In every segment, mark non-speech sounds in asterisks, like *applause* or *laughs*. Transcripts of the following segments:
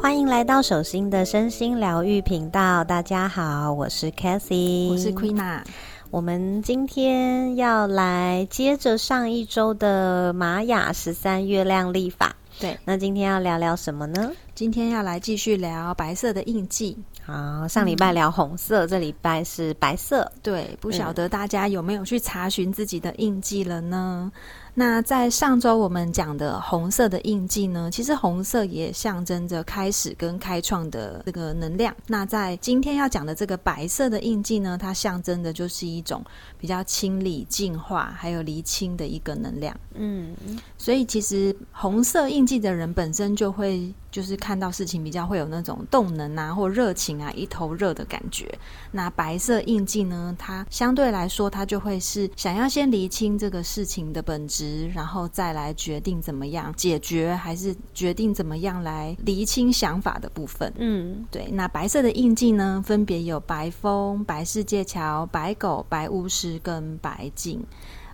欢迎来到手心的身心疗愈频道。大家好，我是 Cathy，我是 Queena。我们今天要来接着上一周的玛雅十三月亮历法。对，那今天要聊聊什么呢？今天要来继续聊白色的印记。好，上礼拜聊红色，这礼拜是白色。对，不晓得大家有没有去查询自己的印记了呢？那在上周我们讲的红色的印记呢，其实红色也象征着开始跟开创的这个能量。那在今天要讲的这个白色的印记呢，它象征的就是一种比较清理、净化还有厘清的一个能量。嗯，所以其实红色印记的人本身就会。就是看到事情比较会有那种动能啊，或热情啊，一头热的感觉。那白色印记呢，它相对来说，它就会是想要先厘清这个事情的本质，然后再来决定怎么样解决，还是决定怎么样来厘清想法的部分。嗯，对。那白色的印记呢，分别有白风、白世界桥、白狗、白巫师跟白镜。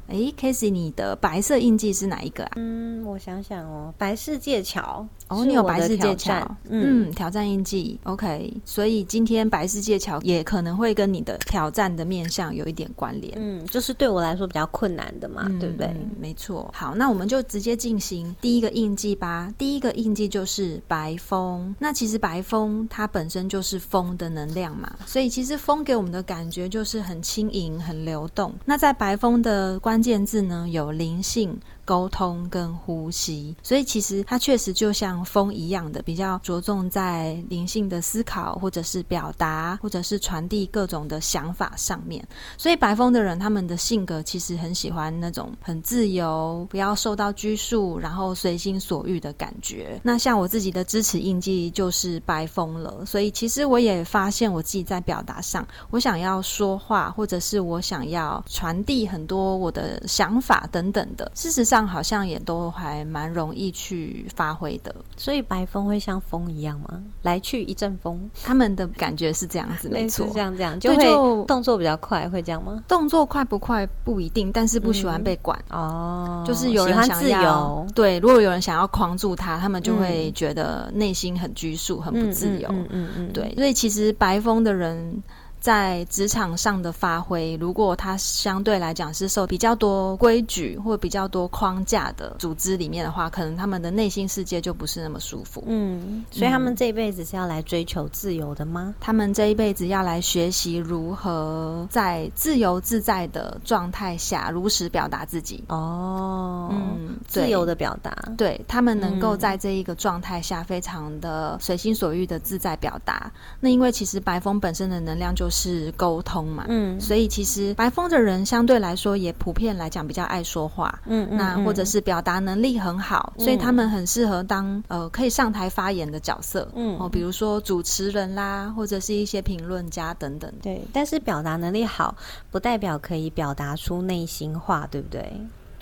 哎 k a s e y 你的白色印记是哪一个啊？嗯，我想想哦，白世界桥。哦，你有白世界桥，嗯，挑战印记，OK。所以今天白世界桥也可能会跟你的挑战的面相有一点关联。嗯，就是对我来说比较困难的嘛，对不对？没错。好，那我们就直接进行第一个印记吧。第一个印记就是白风。那其实白风它本身就是风的能量嘛，所以其实风给我们的感觉就是很轻盈、很流动。那在白风的关键字呢，有灵性。沟通跟呼吸，所以其实它确实就像风一样的，比较着重在灵性的思考，或者是表达，或者是传递各种的想法上面。所以白风的人，他们的性格其实很喜欢那种很自由，不要受到拘束，然后随心所欲的感觉。那像我自己的支持印记就是白风了，所以其实我也发现我自己在表达上，我想要说话，或者是我想要传递很多我的想法等等的，事实上。上好像也都还蛮容易去发挥的，所以白风会像风一样吗？来去一阵风，他们的感觉是这样子，没错，这样这样就会动作比较快，会这样吗？动作快不快不一定，但是不喜欢被管哦，就是有人想自由，对，如果有人想要框住他，他们就会觉得内心很拘束，很不自由，嗯嗯嗯，对，所以其实白风的人。在职场上的发挥，如果他相对来讲是受比较多规矩或比较多框架的组织里面的话，可能他们的内心世界就不是那么舒服。嗯，所以他们这一辈子是要来追求自由的吗？他们这一辈子要来学习如何在自由自在的状态下如实表达自己。哦，嗯，自由的表达，对他们能够在这一个状态下非常的随心所欲的自在表达。那因为其实白风本身的能量就是。是沟通嘛，嗯，所以其实白风的人相对来说也普遍来讲比较爱说话，嗯，那或者是表达能力很好，所以他们很适合当呃可以上台发言的角色，嗯，哦，比如说主持人啦，或者是一些评论家等等。对，但是表达能力好，不代表可以表达出内心话，对不对？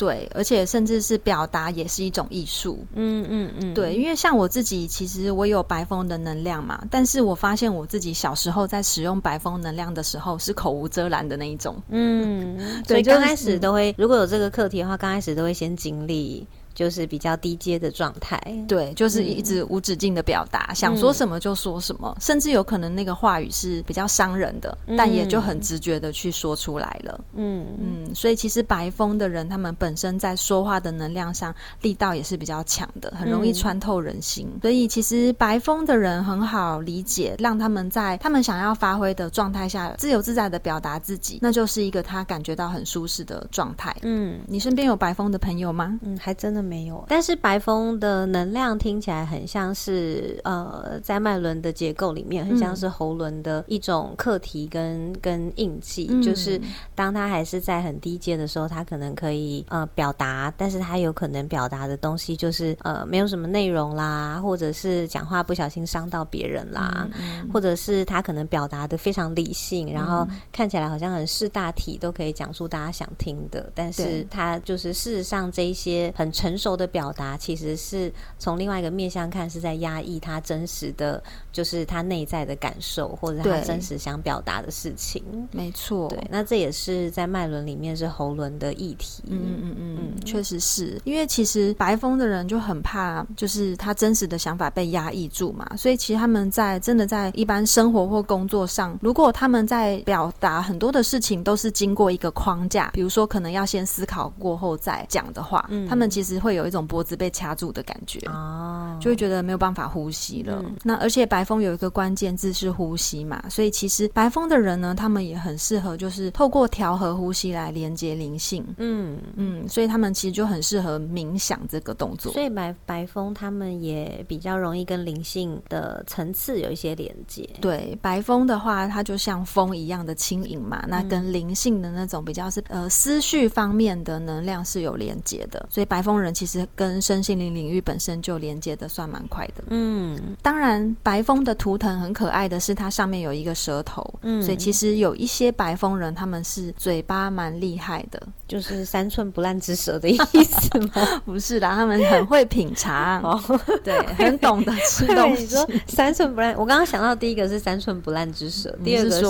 对，而且甚至是表达也是一种艺术。嗯嗯嗯，对，因为像我自己，其实我有白风的能量嘛，但是我发现我自己小时候在使用白风能量的时候，是口无遮拦的那一种。嗯，*laughs* 所以刚开始都会，如果有这个课题的话，刚开始都会先经历。就是比较低阶的状态，对，就是一直无止境的表达，想说什么就说什么，甚至有可能那个话语是比较伤人的，但也就很直觉的去说出来了。嗯嗯，所以其实白风的人，他们本身在说话的能量上力道也是比较强的，很容易穿透人心。所以其实白风的人很好理解，让他们在他们想要发挥的状态下，自由自在的表达自己，那就是一个他感觉到很舒适的状态。嗯，你身边有白风的朋友吗？嗯，还真的。没有，但是白风的能量听起来很像是呃，在脉轮的结构里面，很像是喉轮的一种课题跟跟印记，就是当他还是在很低阶的时候，他可能可以呃表达，但是他有可能表达的东西就是呃没有什么内容啦，或者是讲话不小心伤到别人啦，或者是他可能表达的非常理性，然后看起来好像很识大体，都可以讲述大家想听的，但是他就是事实上这一些很成。成熟的表达，其实是从另外一个面向看，是在压抑他真实的，就是他内在的感受，或者他真实想表达的事情。没错，对，那这也是在脉轮里面是喉轮的议题。嗯嗯嗯嗯，确实是因为其实白风的人就很怕，就是他真实的想法被压抑住嘛，所以其实他们在真的在一般生活或工作上，如果他们在表达很多的事情都是经过一个框架，比如说可能要先思考过后再讲的话，嗯他们其实会有一种脖子被掐住的感觉哦，就会觉得没有办法呼吸了。那而且白风有一个关键字是呼吸嘛，所以其实白风的人呢，他们也很适合就是透过调和呼吸来连接灵性。嗯嗯，所以他们其实就很适合冥想这个动作。所以白白风他们也比较容易跟灵性的层次有一些连接。对，白风的话，它就像风一样的轻盈嘛，那跟灵性的那种比较是呃思绪方面的能量是有连接的。所以白风人其实跟身心灵领域本身就连接的算蛮快的。嗯，当然白风的图腾很可爱的是它上面有一个舌头，嗯，所以其实有一些白风人他们是嘴巴蛮厉害的。就是三寸不烂之舌的意思吗？*laughs* 不是啦，他们很会品尝，*laughs* 对，很懂得吃东西。*laughs* 你说三寸不烂，我刚刚想到第一个是三寸不烂之舌，第二个是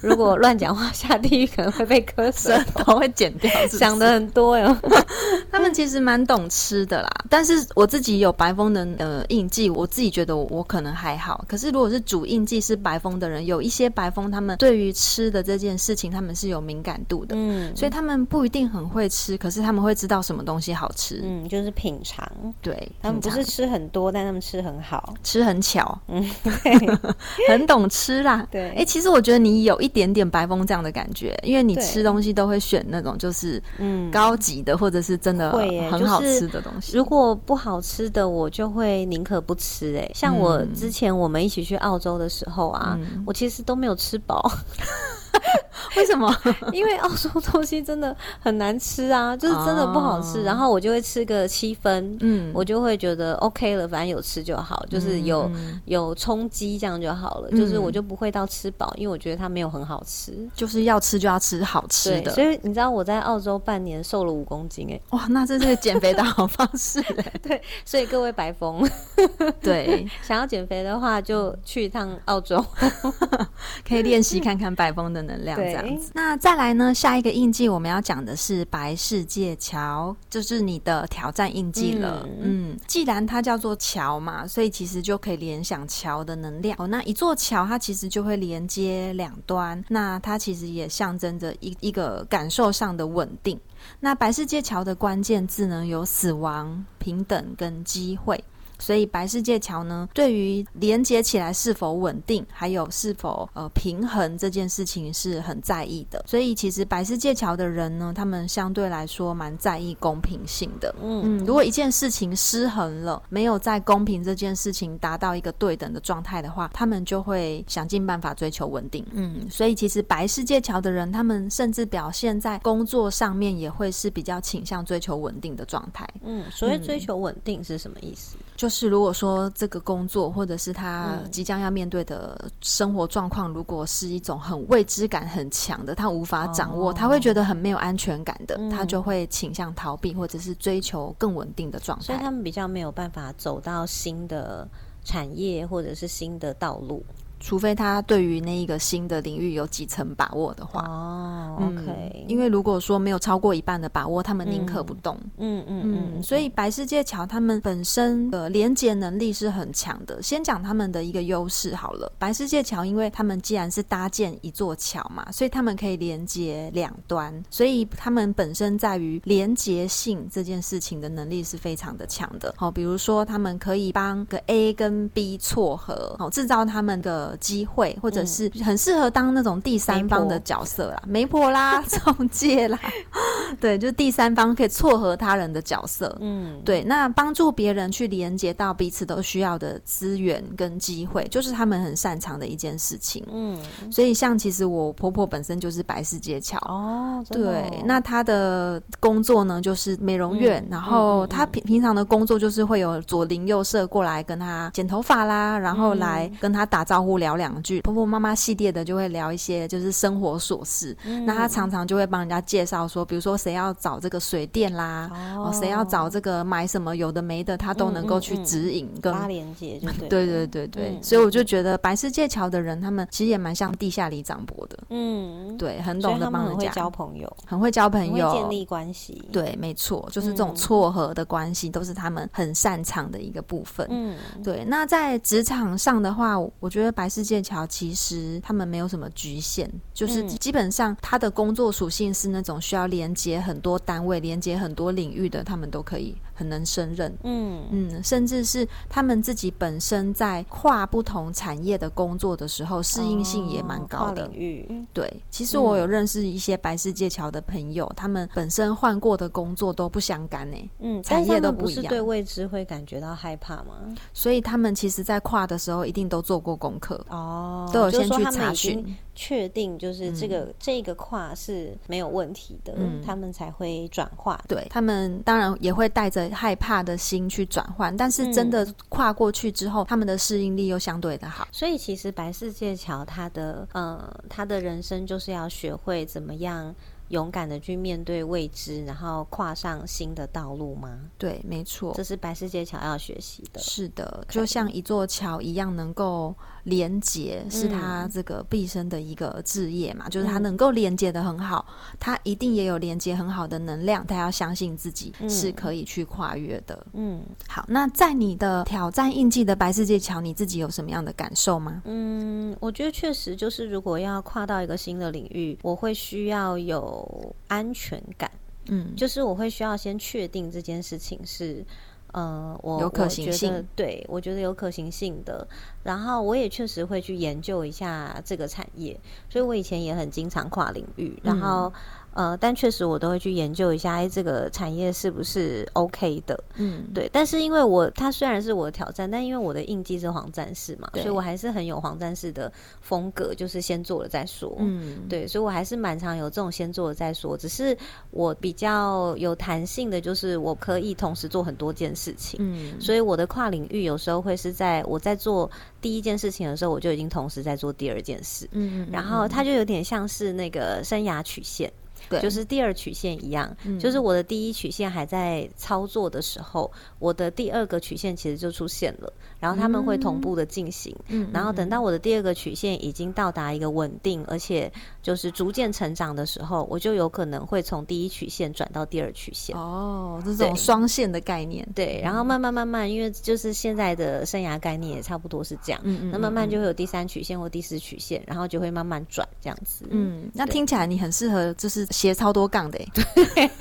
如果乱讲话下地狱可能会被割舌头，会剪掉。想的很多哟。他们其实蛮懂吃的啦，但是我自己有白风的呃印记，我自己觉得我可能还好。可是如果是主印记是白风的人，有一些白风，他们对于吃的这件事情，他们是有敏感度的，嗯，所以他们不一定。很会吃，可是他们会知道什么东西好吃。嗯，就是品尝。对，他们不是吃很多，但他们吃很好，吃很巧。嗯，*laughs* 很懂吃啦。对，哎，其实我觉得你有一点点白风这样的感觉，因为你吃东西都会选那种就是嗯高级的，或者是真的很好吃的东西。如果不好吃的，我就会宁可不吃。哎，像我之前我们一起去澳洲的时候啊，我其实都没有吃饱。*laughs* 为什么？*laughs* 因为澳洲东西真的很难吃啊，就是真的不好吃。然后我就会吃个七分，嗯，我就会觉得 OK 了，反正有吃就好，就是有有充饥这样就好了。就是我就不会到吃饱，因为我觉得它没有很好吃。就是要吃就要吃好吃的。所以你知道我在澳洲半年瘦了五公斤哎，哇，那这是减肥的好方式哎。*laughs* 对，所以各位白峰，对，想要减肥的话就去一趟澳洲，可以练习看看白峰的。能量这样子，那再来呢？下一个印记我们要讲的是白世界桥，就是你的挑战印记了。嗯，既然它叫做桥嘛，所以其实就可以联想桥的能量。哦，那一座桥它其实就会连接两端，那它其实也象征着一一个感受上的稳定。那白世界桥的关键字呢，有死亡、平等跟机会。所以白世界桥呢，对于连接起来是否稳定，还有是否呃平衡这件事情是很在意的。所以其实白世界桥的人呢，他们相对来说蛮在意公平性的。嗯嗯，如果一件事情失衡了，没有在公平这件事情达到一个对等的状态的话，他们就会想尽办法追求稳定。嗯，所以其实白世界桥的人，他们甚至表现在工作上面也会是比较倾向追求稳定的状态。嗯，所谓追求稳定是什么意思？就是如果说这个工作或者是他即将要面对的生活状况，如果是一种很未知感很强的，他无法掌握，他会觉得很没有安全感的，他就会倾向逃避或者是追求更稳定的状态。所以他们比较没有办法走到新的产业或者是新的道路。除非他对于那一个新的领域有几层把握的话，哦，OK，因为如果说没有超过一半的把握，他们宁可不动。嗯嗯嗯，所以白世界桥他们本身的连接能力是很强的。先讲他们的一个优势好了，白世界桥，因为他们既然是搭建一座桥嘛，所以他们可以连接两端，所以他们本身在于连接性这件事情的能力是非常的强的。好，比如说他们可以帮个 A 跟 B 撮合，好，制造他们的。机会，或者是很适合当那种第三方的角色啦，媒婆。啦，*laughs* 中介啦，*laughs* 对，就第三方可以撮合他人的角色，嗯，对，那帮助别人去连接到彼此都需要的资源跟机会，就是他们很擅长的一件事情，嗯，所以像其实我婆婆本身就是白世界桥哦，对，那她的工作呢就是美容院，然后她平平常的工作就是会有左邻右舍过来跟她剪头发啦，然后来跟她打招呼。聊两句，婆婆妈妈系列的就会聊一些就是生活琐事。那他常常就会帮人家介绍说，比如说谁要找这个水电啦，哦，谁要找这个买什么有的没的，他都能够去指引跟拉连接，就对。对对对对，所以我就觉得白世界桥的人，他们其实也蛮像地下里长伯的。嗯，对，很懂得帮人家交朋友，很会交朋友，建立关系。对，没错，就是这种撮合的关系，都是他们很擅长的一个部分。嗯，对。那在职场上的话，我觉得白世界桥其实他们没有什么局限，就是基本上他的工作属性是那种需要连接很多单位、连接很多领域的，他们都可以很能胜任。嗯嗯，甚至是他们自己本身在跨不同产业的工作的时候，适应性也蛮高的。领域对，其实我有认识一些白世界桥的朋友，他们本身换过的工作都不相干呢。嗯，产业都不一样。对未知会感觉到害怕吗？所以他们其实，在跨的时候一定都做过功课哦，都有先去查询。确定就是这个这个跨是没有问题的，他们才会转化。对他们当然也会带着害怕的心去转换，但是真的跨过去之后，他们的适应力又相对的好。所以其实白世界桥他的呃他的人生就是要学会怎么样。勇敢的去面对未知，然后跨上新的道路吗？对，没错，这是白世界桥要学习的。是的，就像一座桥一样，能够连接，是他这个毕生的一个志业嘛。就是他能够连接的很好，他一定也有连接很好的能量。他要相信自己是可以去跨越的。嗯，好，那在你的挑战印记的白世界桥，你自己有什么样的感受吗？嗯，我觉得确实就是，如果要跨到一个新的领域，我会需要有。有安全感，嗯，就是我会需要先确定这件事情是，呃，我有可行性，对我觉得有可行性的，然后我也确实会去研究一下这个产业，所以我以前也很经常跨领域，然后。呃，但确实我都会去研究一下，哎，这个产业是不是 OK 的？嗯，对。但是因为我它虽然是我的挑战，但因为我的印记是黄战士嘛，所以我还是很有黄战士的风格，就是先做了再说。嗯，对，所以我还是蛮常有这种先做了再说。只是我比较有弹性的，就是我可以同时做很多件事情。嗯，所以我的跨领域有时候会是在我在做第一件事情的时候，我就已经同时在做第二件事。嗯，然后它就有点像是那个生涯曲线。就是第二曲线一样，就是我的第一曲线还在操作的时候，我的第二个曲线其实就出现了，然后他们会同步的进行，然后等到我的第二个曲线已经到达一个稳定，而且就是逐渐成长的时候，我就有可能会从第一曲线转到第二曲线。哦，这种双线的概念，对，然后慢慢慢慢，因为就是现在的生涯概念也差不多是这样，那慢慢就会有第三曲线或第四曲线，然后就会慢慢转这样子。嗯，那听起来你很适合就是。斜超多杠的，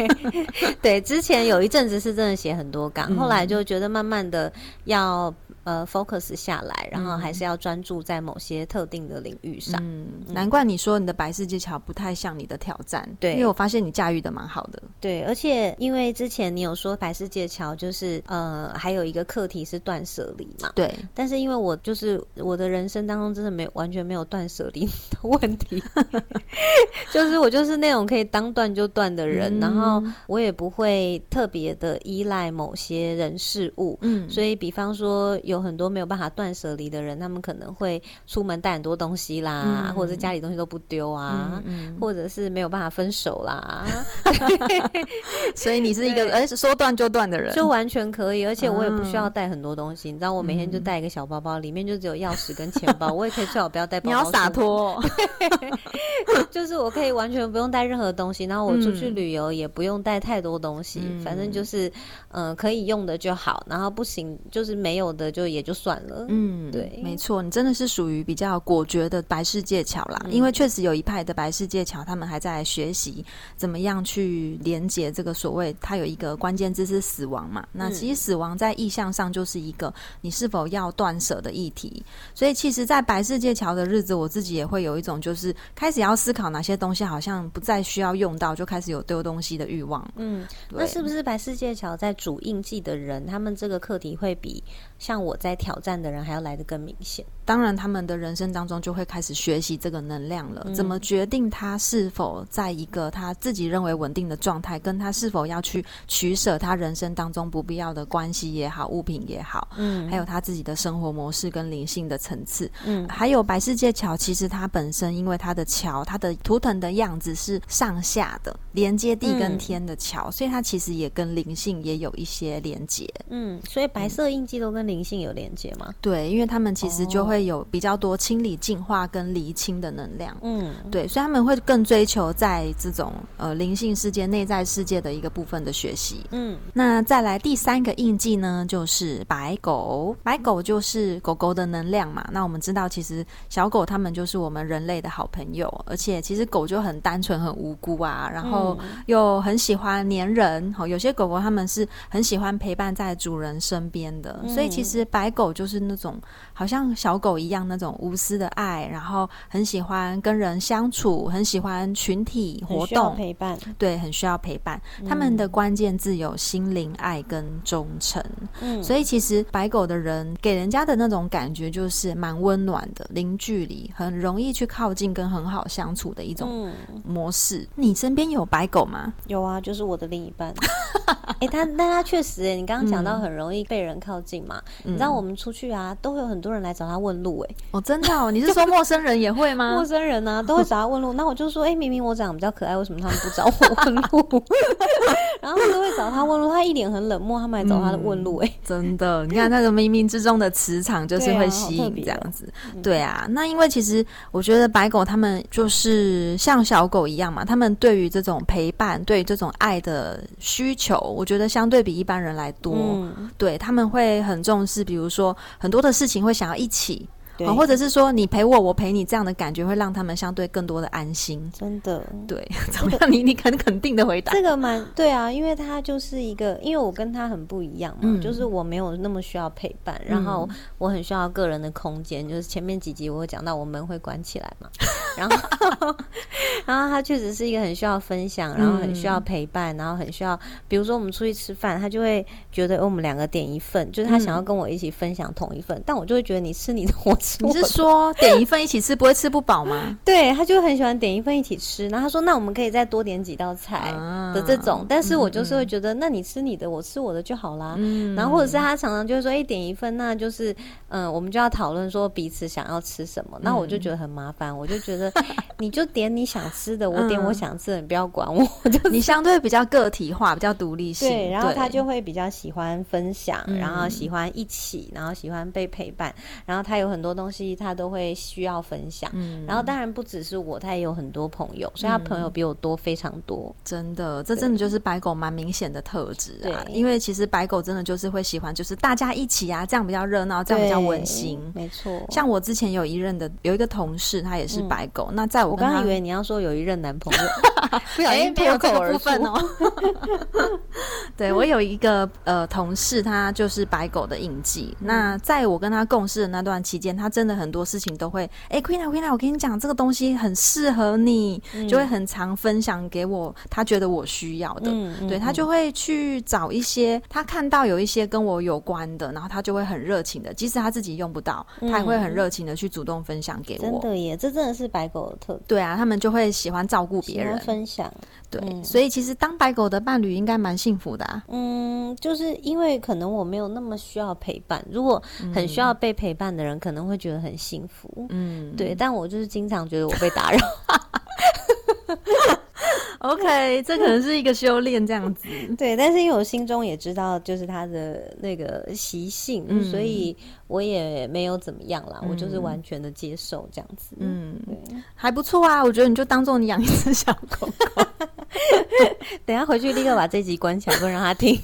*laughs* 对，之前有一阵子是真的写很多杠，后来就觉得慢慢的要。呃，focus 下来，然后还是要专注在某些特定的领域上。嗯，难怪你说你的白世界桥不太像你的挑战，对，因为我发现你驾驭的蛮好的。对，而且因为之前你有说白世界桥就是呃，还有一个课题是断舍离嘛，对。但是因为我就是我的人生当中真的没有完全没有断舍离的问题，*laughs* 就是我就是那种可以当断就断的人，然后我也不会特别的依赖某些人事物。嗯，所以比方说。有很多没有办法断舍离的人，他们可能会出门带很多东西啦，或者家里东西都不丢啊，或者是没有办法分手啦。所以你是一个而且说断就断的人，就完全可以，而且我也不需要带很多东西。你知道，我每天就带一个小包包，里面就只有钥匙跟钱包，*laughs* 我也可以最好不要带包。你要洒脱，*laughs* 就是我可以完全不用带任何东西，然后我出去旅游也不用带太多东西，反正就是嗯可以用的就好，然后不行就是没有的就。就也就算了，嗯，对，没错，你真的是属于比较果决的白世界桥啦。因为确实有一派的白世界桥，他们还在学习怎么样去连接这个所谓，它有一个关键字是死亡嘛。那其实死亡在意向上就是一个你是否要断舍的议题。所以其实，在白世界桥的日子，我自己也会有一种就是开始要思考哪些东西好像不再需要用到，就开始有丢东西的欲望。嗯，那是不是白世界桥在主印记的人，他们这个课题会比像我？在挑战的人还要来得更明显。当然，他们的人生当中就会开始学习这个能量了，怎么决定他是否在一个他自己认为稳定的状态，跟他是否要去取舍他人生当中不必要的关系也好，物品也好，嗯，还有他自己的生活模式跟灵性的层次，嗯，还有白世界桥，其实它本身因为它的桥，它的图腾的样子是上下的，连接地跟天的桥，所以它其实也跟灵性也有一些连接，嗯，所以白色印记都跟灵性有连接吗？对，因为他们其实就会。有比较多清理、净化跟厘清的能量，嗯，对，所以他们会更追求在这种呃灵性世界、内在世界的一个部分的学习，嗯。那再来第三个印记呢，就是白狗，白狗就是狗狗的能量嘛。那我们知道，其实小狗它们就是我们人类的好朋友，而且其实狗就很单纯、很无辜啊，然后又很喜欢黏人。好，有些狗狗它们是很喜欢陪伴在主人身边的，所以其实白狗就是那种好像小狗。狗一样那种无私的爱，然后很喜欢跟人相处，很喜欢群体活动陪伴，对，很需要陪伴。他们的关键字有心灵、爱跟忠诚。嗯，所以其实白狗的人给人家的那种感觉就是蛮温暖的，零距离，很容易去靠近，跟很好相处的一种模式。你身边有白狗吗？有啊，就是我的另一半。*laughs* 哎，他，但他确实，哎，你刚刚讲到很容易被人靠近嘛？你知道我们出去啊，都会有很多人来找他问。路哎，哦，真的哦，*laughs* 你是说陌生人也会吗？陌生人呢，*laughs* 都会找他问路。那我就说，哎，明明我长得比较可爱，为什么他们不找我问路？*laughs* 然后他都会找他问路，他一脸很冷漠，他们来找他的问路。哎，真的，你看那个冥冥之中的磁场就是会吸引这样子。对啊，那因为其实我觉得白狗他们就是像小狗一样嘛，他们对于这种陪伴、对这种爱的需求，我觉得相对比一般人来多。对他们会很重视，比如说很多的事情会想要一起。或者是说你陪我，我陪你，这样的感觉会让他们相对更多的安心。真的，对，*laughs* 怎么样？你你肯肯定的回答，这个蛮对啊，因为他就是一个，因为我跟他很不一样嘛，就是我没有那么需要陪伴，然后我很需要个人的空间。就是前面几集我会讲到，我门会关起来嘛，然后 *laughs* 然后他确实是一个很需要分享，然后很需要陪伴，然后很需要，比如说我们出去吃饭，他就会觉得我们两个点一份，就是他想要跟我一起分享同一份，但我就会觉得你吃你的，我吃。你是说 *laughs* 点一份一起吃不会吃不饱吗？对他就很喜欢点一份一起吃，然后他说那我们可以再多点几道菜的这种，但是我就是会觉得那你吃你的，我吃我的就好啦。然后或者是他常常就会说，哎，点一份，那就是嗯，我们就要讨论说彼此想要吃什么，那我就觉得很麻烦，我就觉得你就点你想吃的，我点我想吃的，你不要管我。就你相对比较个体化，比较独立性，对，然后他就会比较喜欢分享，然后喜欢一起，然后喜欢被陪伴，然后他有很多。东西他都会需要分享，然后当然不只是我，他也有很多朋友，所以他朋友比我多非常多。真的，这真的就是白狗蛮明显的特质啊！因为其实白狗真的就是会喜欢，就是大家一起啊，这样比较热闹，这样比较温馨。没错，像我之前有一任的有一个同事，他也是白狗。那在我刚刚以为你要说有一任男朋友，*laughs* 不小心脱口而出哦。对我有一个呃同事，他就是白狗的印记。那在我跟他共事的那段期间，他真的很多事情都会，哎，Queen 啊，Queen 啊，我跟你讲，这个东西很适合你，就会很常分享给我，他觉得我需要的，对他就会去找一些他看到有一些跟我有关的，然后他就会很热情的，即使他自己用不到，他也会很热情的去主动分享给我。真的耶，这真的是白狗的特对啊，他们就会喜欢照顾别人，分享。对，所以其实当白狗的伴侣应该蛮幸福的啊。嗯，就是因为可能我没有那么需要陪伴，如果很需要被陪伴的人，可能会觉得很幸福。嗯，对，但我就是经常觉得我被打扰。*laughs* *laughs* OK，这可能是一个修炼这样子。*laughs* 对，但是因为我心中也知道，就是他的那个习性，所以我也没有怎么样啦，我就是完全的接受这样子。嗯，对，还不错啊。我觉得你就当做你养一只小狗狗。*laughs* 等下回去立刻把这集关起来，不让他听。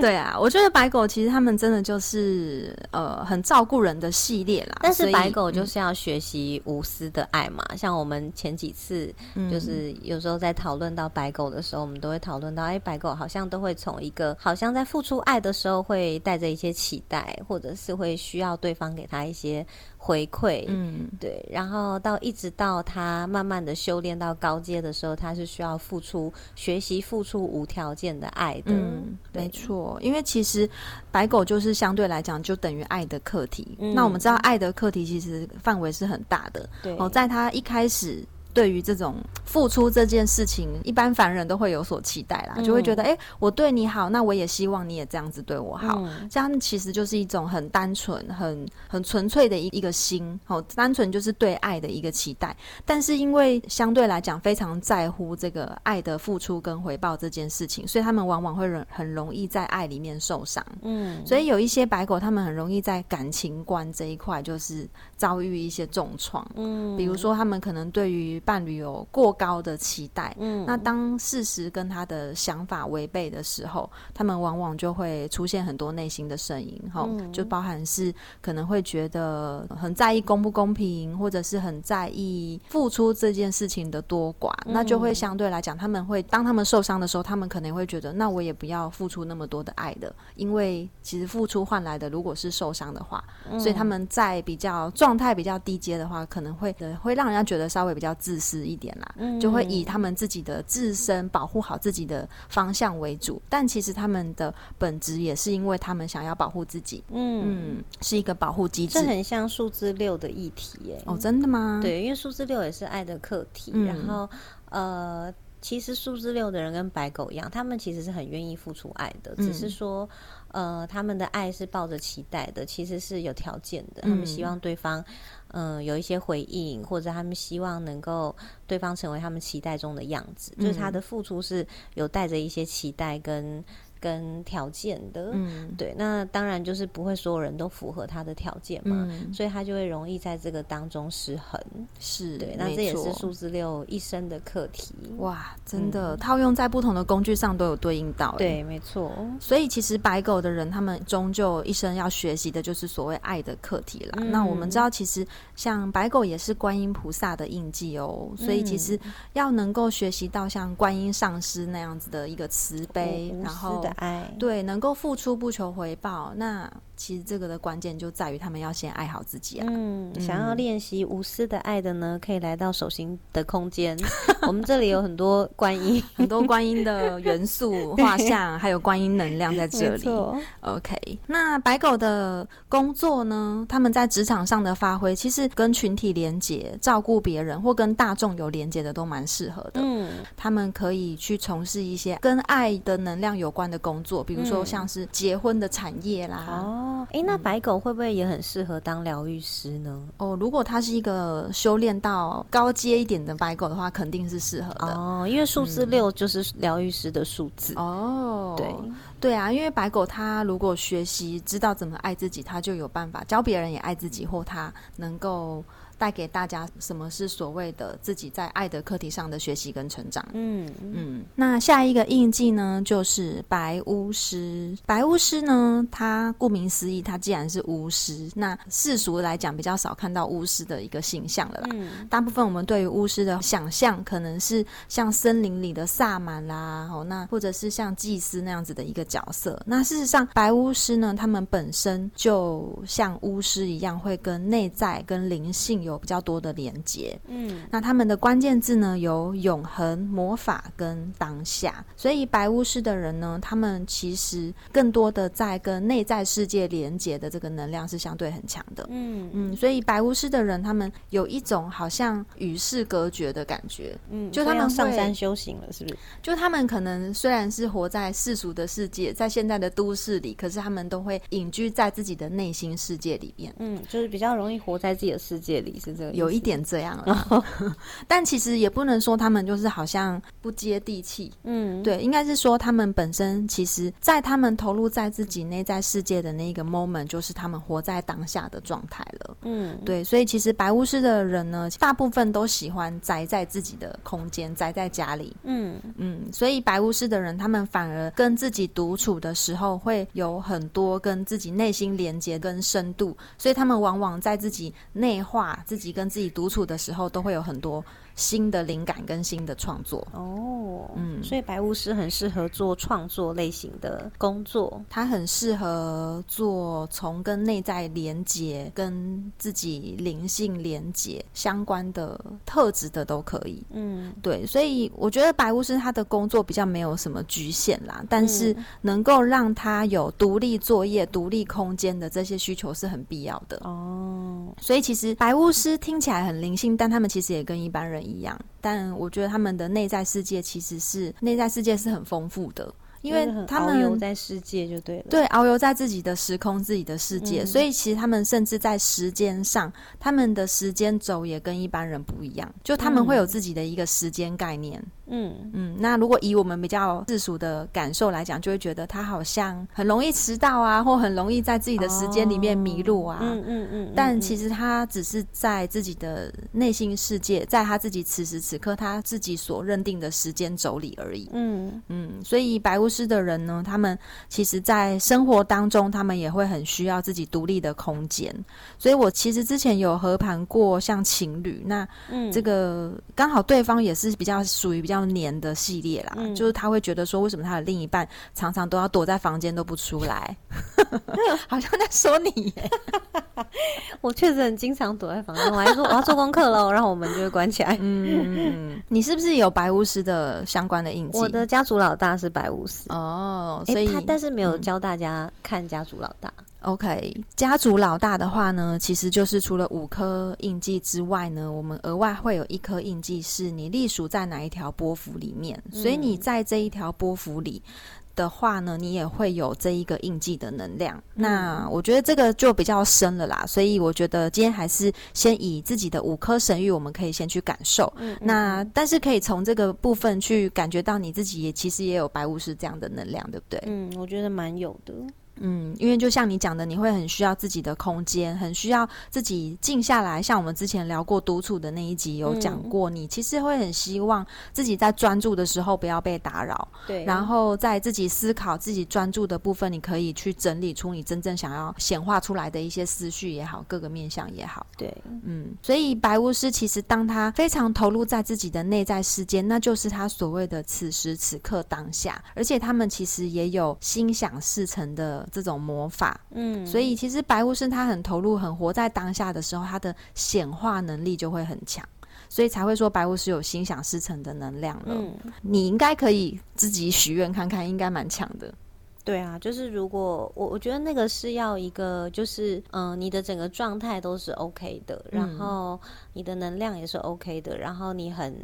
对啊，我觉得白狗其实他们真的就是呃很照顾人的系列啦。但是白狗就是要学习无私的爱嘛。像我们前几次就是有时候在讨论到白狗的时候，我们都会讨论到，哎，白狗好像都会从一个好像在付出爱的时候会带着一些期待，或者是会需要对方给他一些。回馈，嗯，对，然后到一直到他慢慢的修炼到高阶的时候，他是需要付出、学习、付出无条件的爱的，嗯，没错。因为其实白狗就是相对来讲就等于爱的课题。那我们知道爱的课题其实范围是很大的。对哦，在他一开始。对于这种付出这件事情，一般凡人都会有所期待啦，就会觉得，哎，我对你好，那我也希望你也这样子对我好。这样其实就是一种很单纯、很很纯粹的一一个心，哦，单纯就是对爱的一个期待。但是因为相对来讲非常在乎这个爱的付出跟回报这件事情，所以他们往往会很很容易在爱里面受伤。嗯，所以有一些白狗，他们很容易在感情观这一块就是遭遇一些重创。嗯，比如说他们可能对于伴侣有过高的期待，嗯，那当事实跟他的想法违背的时候，他们往往就会出现很多内心的声音，哈，就包含是可能会觉得很在意公不公平，或者是很在意付出这件事情的多寡，那就会相对来讲，他们会当他们受伤的时候，他们可能会觉得，那我也不要付出那么多的爱的，因为其实付出换来的如果是受伤的话，所以他们在比较状态比较低阶的话，可能会会让人家觉得稍微比较自私。一点啦，就会以他们自己的自身保护好自己的方向为主，但其实他们的本质也是因为他们想要保护自己，嗯，是一个保护机制，这很像数字六的议题耶。哦，真的吗？对，因为数字六也是爱的课题，然后呃，其实数字六的人跟白狗一样，他们其实是很愿意付出爱的，只是说呃，他们的爱是抱着期待的，其实是有条件的，他们希望对方。嗯，有一些回应，或者他们希望能够对方成为他们期待中的样子，就是他的付出是有带着一些期待跟。跟条件的，嗯，对，那当然就是不会所有人都符合他的条件嘛，所以他就会容易在这个当中失衡，是对，那这也是数字六一生的课题。哇，真的套用在不同的工具上都有对应到，对，没错。所以其实白狗的人，他们终究一生要学习的就是所谓爱的课题啦。那我们知道，其实像白狗也是观音菩萨的印记哦，所以其实要能够学习到像观音上师那样子的一个慈悲，然后。爱对，能够付出不求回报，那。其实这个的关键就在于他们要先爱好自己啊。嗯，想要练习无私的爱的呢，可以来到手心的空间。*laughs* 我们这里有很多观音，*laughs* 很多观音的元素 *laughs* 画像，还有观音能量在这里。OK，那白狗的工作呢？他们在职场上的发挥，其实跟群体连接、照顾别人或跟大众有连接的都蛮适合的。嗯，他们可以去从事一些跟爱的能量有关的工作，比如说像是结婚的产业啦。哦。哎，那白狗会不会也很适合当疗愈师呢？哦，如果它是一个修炼到高阶一点的白狗的话，肯定是适合的哦。因为数字六就是疗愈师的数字哦。对对啊，因为白狗它如果学习知道怎么爱自己，它就有办法教别人也爱自己，或它能够。带给大家什么是所谓的自己在爱的课题上的学习跟成长？嗯嗯。那下一个印记呢，就是白巫师。白巫师呢，他顾名思义，他既然是巫师，那世俗来讲比较少看到巫师的一个形象了啦。嗯。大部分我们对于巫师的想象，可能是像森林里的萨满啦，哦，那或者是像祭司那样子的一个角色。那事实上，白巫师呢，他们本身就像巫师一样，会跟内在跟灵性有。有比较多的连接，嗯，那他们的关键字呢有永恒、魔法跟当下，所以白巫师的人呢，他们其实更多的在跟内在世界连接的这个能量是相对很强的，嗯。嗯，所以白巫师的人，他们有一种好像与世隔绝的感觉，嗯，就他们上山修行了，是不是？就他们可能虽然是活在世俗的世界，在现在的都市里，可是他们都会隐居在自己的内心世界里面，嗯，就是比较容易活在自己的世界里。是这个有一点这样了，*laughs* 但其实也不能说他们就是好像不接地气。嗯，对，应该是说他们本身其实，在他们投入在自己内在世界的那个 moment，就是他们活在当下的状态了。嗯，对，所以其实白巫师的人呢，大部分都喜欢宅在自己的空间，宅在家里。嗯嗯，所以白巫师的人，他们反而跟自己独处的时候，会有很多跟自己内心连接跟深度，所以他们往往在自己内化。自己跟自己独处的时候，都会有很多。新的灵感跟新的创作。哦，嗯，所以白巫师很适合做创作类型的工作，他很适合做从跟内在连接、跟自己灵性连接相关的特质的都可以。嗯，对，所以我觉得白巫师他的工作比较没有什么局限啦，但是能够让他有独立作业、独立空间的这些需求是很必要的。哦。所以其实白巫师听起来很灵性，但他们其实也跟一般人一一样，但我觉得他们的内在世界其实是内在世界是很丰富的。因为他们遨游在世界就对了，对，遨游在自己的时空、自己的世界，所以其实他们甚至在时间上，他们的时间轴也跟一般人不一样，就他们会有自己的一个时间概念。嗯嗯，那如果以我们比较世俗的感受来讲，就会觉得他好像很容易迟到啊，或很容易在自己的时间里面迷路啊。嗯嗯嗯。但其实他只是在自己的内心世界，在他自己此时此刻他自己所认定的时间轴里而已。嗯嗯，所以白巫师的人呢，他们其实，在生活当中，他们也会很需要自己独立的空间。所以我其实之前有合盘过像情侣，那这个刚好对方也是比较属于比较。黏的系列啦，就是他会觉得说，为什么他的另一半常常都要躲在房间都不出来？*laughs* 好像在说你耶。*laughs* 我确实很经常躲在房间，我还说我要做功课喽，然后我们就会关起来。嗯，你是不是有白巫师的相关的印记？我的家族老大是白巫师哦，所以他但是没有教大家看家族老大。OK，家族老大的话呢，其实就是除了五颗印记之外呢，我们额外会有一颗印记是你隶属在哪一条波幅里面，所以你在这一条波幅里的话呢，你也会有这一个印记的能量。那我觉得这个就比较深了啦，所以我觉得今天还是先以自己的五颗神域，我们可以先去感受。那但是可以从这个部分去感觉到你自己也其实也有白巫师这样的能量，对不对？嗯，我觉得蛮有的。嗯，因为就像你讲的，你会很需要自己的空间，很需要自己静下来。像我们之前聊过独处的那一集有讲过，你其实会很希望自己在专注的时候不要被打扰。对，然后在自己思考、自己专注的部分，你可以去整理出你真正想要显化出来的一些思绪也好，各个面向也好。对，嗯，所以白巫师其实当他非常投入在自己的内在世界，那就是他所谓的此时此刻当下。而且他们其实也有心想事成的。这种魔法，嗯，所以其实白巫师他很投入、很活在当下的时候，他的显化能力就会很强，所以才会说白巫师有心想事成的能量了。嗯，你应该可以自己许愿看看，应该蛮强的。对啊，就是如果我我觉得那个是要一个，就是嗯，你的整个状态都是 OK 的，然后你的能量也是 OK 的，然后你很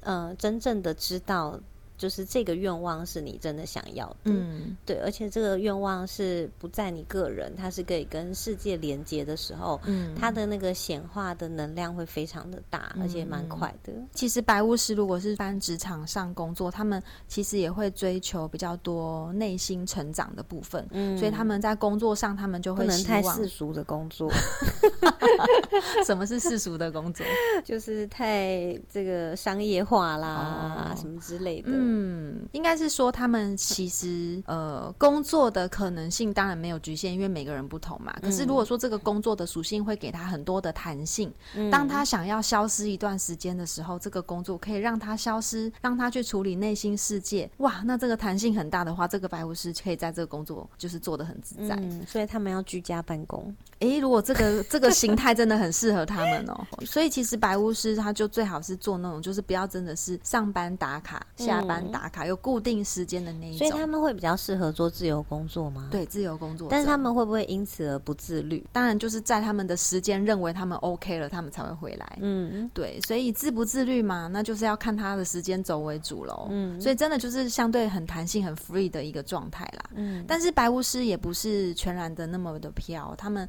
嗯，真正的知道。就是这个愿望是你真的想要的，嗯，对，而且这个愿望是不在你个人，它是可以跟世界连接的时候，嗯，它的那个显化的能量会非常的大，而且蛮快的。其实白巫师如果是搬职场上工作，他们其实也会追求比较多内心成长的部分，嗯，所以他们在工作上，他们就会不能太世俗的工作。*laughs* *laughs* 什么是世俗的工作？就是太这个商业化啦，什么之类的。嗯，应该是说他们其实呃工作的可能性当然没有局限，因为每个人不同嘛。可是如果说这个工作的属性会给他很多的弹性，当他想要消失一段时间的时候，这个工作可以让他消失，让他去处理内心世界。哇，那这个弹性很大的话，这个白巫师可以在这个工作就是做的很自在。所以他们要居家办公。诶，如果这个 *laughs* 这个形态真的很适合他们哦。所以其实白巫师他就最好是做那种，就是不要真的是上班打卡，下班。打卡有固定时间的那一种，所以他们会比较适合做自由工作吗？对，自由工作。但是他们会不会因此而不自律？当然，就是在他们的时间认为他们 OK 了，他们才会回来。嗯，对。所以自不自律嘛，那就是要看他的时间轴为主喽。嗯，所以真的就是相对很弹性、很 free 的一个状态啦。嗯，但是白巫师也不是全然的那么的飘，他们。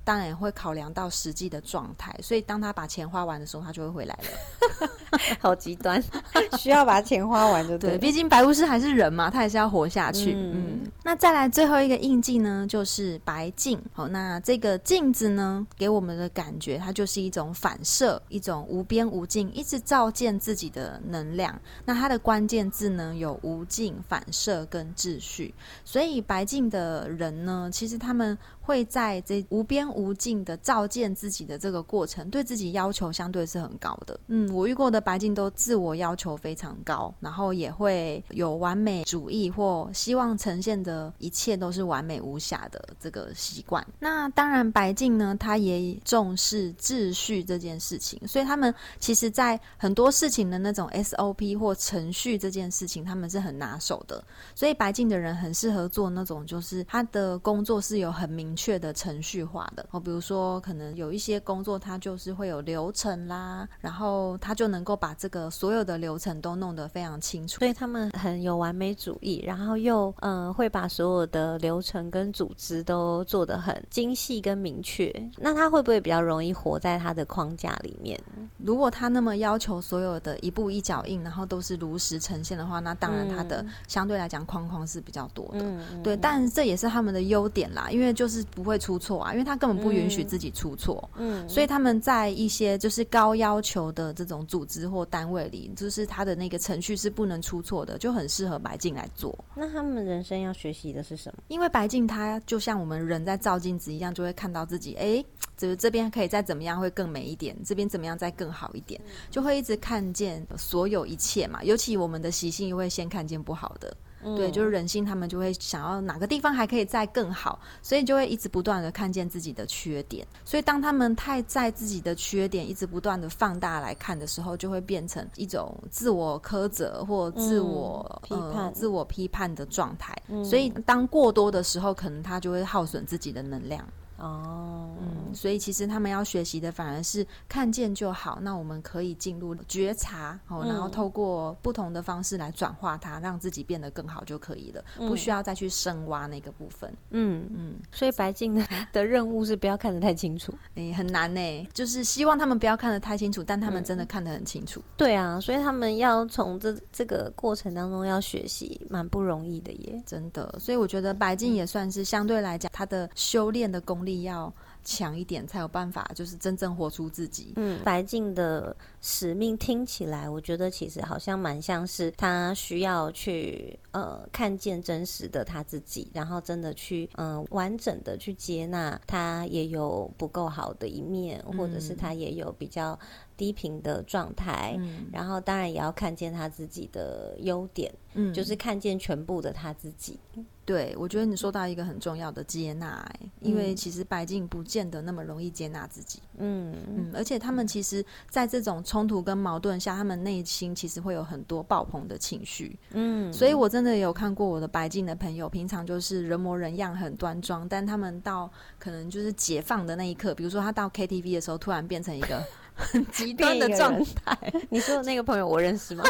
当然会考量到实际的状态，所以当他把钱花完的时候，他就会回来了。*laughs* 好极端，*laughs* 需要把钱花完就对。毕竟白巫师还是人嘛，他还是要活下去。嗯，那再来最后一个印记呢，就是白镜。好，那这个镜子呢，给我们的感觉，它就是一种反射，一种无边无尽，一直照见自己的能量。那它的关键字呢，有无尽、反射跟秩序。所以白镜的人呢，其实他们会在这无边。无尽的照见自己的这个过程，对自己要求相对是很高的。嗯，我遇过的白净都自我要求非常高，然后也会有完美主义或希望呈现的一切都是完美无瑕的这个习惯。那当然，白净呢，他也重视秩序这件事情，所以他们其实在很多事情的那种 SOP 或程序这件事情，他们是很拿手的。所以白净的人很适合做那种，就是他的工作是有很明确的程序化的。哦，比如说可能有一些工作，它就是会有流程啦，然后他就能够把这个所有的流程都弄得非常清楚。所以他们很有完美主义，然后又嗯会把所有的流程跟组织都做得很精细跟明确。那他会不会比较容易活在他的框架里面？如果他那么要求所有的一步一脚印，然后都是如实呈现的话，那当然他的相对来讲框框是比较多的。对，但这也是他们的优点啦，因为就是不会出错啊，因为他根本不允许自己出错。嗯，所以他们在一些就是高要求的这种组织或单位里，就是他的那个程序是不能出错的，就很适合白净来做。那他们人生要学习的是什么？因为白净他就像我们人在照镜子一样，就会看到自己，哎，这这边可以再怎么样会更美一点，这边怎么样再更好一点，就会一直看见所有一切嘛。尤其我们的习性会先看见不好的。对，就是人性，他们就会想要哪个地方还可以再更好，所以就会一直不断的看见自己的缺点。所以当他们太在自己的缺点一直不断的放大来看的时候，就会变成一种自我苛责或自我批判、自我批判的状态。所以当过多的时候，可能他就会耗损自己的能量。哦，嗯，所以其实他们要学习的反而是看见就好。那我们可以进入觉察，哦，然后透过不同的方式来转化它，让自己变得更好就可以了，不需要再去深挖那个部分。嗯嗯，所以白净的的任务是不要看得太清楚，*laughs* 哎，很难呢。就是希望他们不要看得太清楚，但他们真的看得很清楚。对啊，所以他们要从这这个过程当中要学习，蛮不容易的耶，真的。所以我觉得白净也算是相对来讲，他的修炼的功力。要强一点，才有办法，就是真正活出自己。嗯，白静的使命听起来，我觉得其实好像蛮像是他需要去呃看见真实的他自己，然后真的去嗯完整的去接纳他也有不够好的一面，或者是他也有比较低频的状态。嗯，然后当然也要看见他自己的优点，嗯，就是看见全部的他自己。对，我觉得你说到一个很重要的接纳，因为其实白净不见得那么容易接纳自己。嗯嗯，而且他们其实，在这种冲突跟矛盾下，他们内心其实会有很多爆棚的情绪。嗯，所以我真的有看过我的白净的朋友，平常就是人模人样、很端庄，但他们到可能就是解放的那一刻，比如说他到 KTV 的时候，突然变成一个。很 *laughs* 极端的状态，*laughs* 你说的那个朋友我认识吗？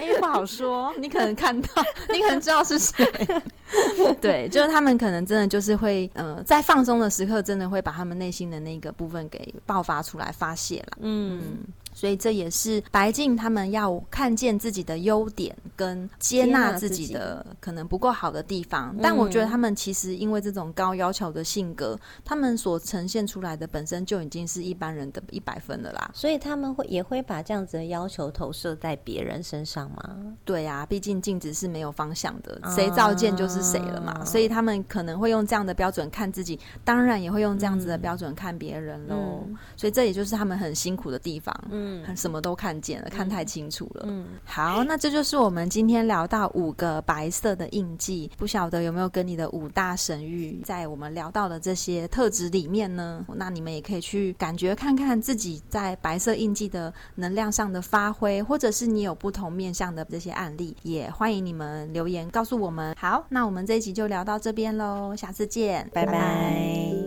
因 *laughs* 为不好说，你可能看到，你可能知道是谁。对，就是他们可能真的就是会，呃，在放松的时刻，真的会把他们内心的那个部分给爆发出来、发泄了。嗯。所以这也是白静他们要看见自己的优点，跟接纳自己的可能不够好的地方。但我觉得他们其实因为这种高要求的性格，他们所呈现出来的本身就已经是一般人的一百分了啦。所以他们会也会把这样子的要求投射在别人身上吗？对呀，毕竟镜子是没有方向的，谁照见就是谁了嘛。所以他们可能会用这样的标准看自己，当然也会用这样子的标准看别人喽。所以这也就是他们很辛苦的地方。嗯，什么都看见了，看太清楚了。嗯，好，那这就是我们今天聊到五个白色的印记，不晓得有没有跟你的五大神域在我们聊到的这些特质里面呢？那你们也可以去感觉看看自己在白色印记的能量上的发挥，或者是你有不同面向的这些案例，也欢迎你们留言告诉我们。好，那我们这一集就聊到这边喽，下次见，拜拜。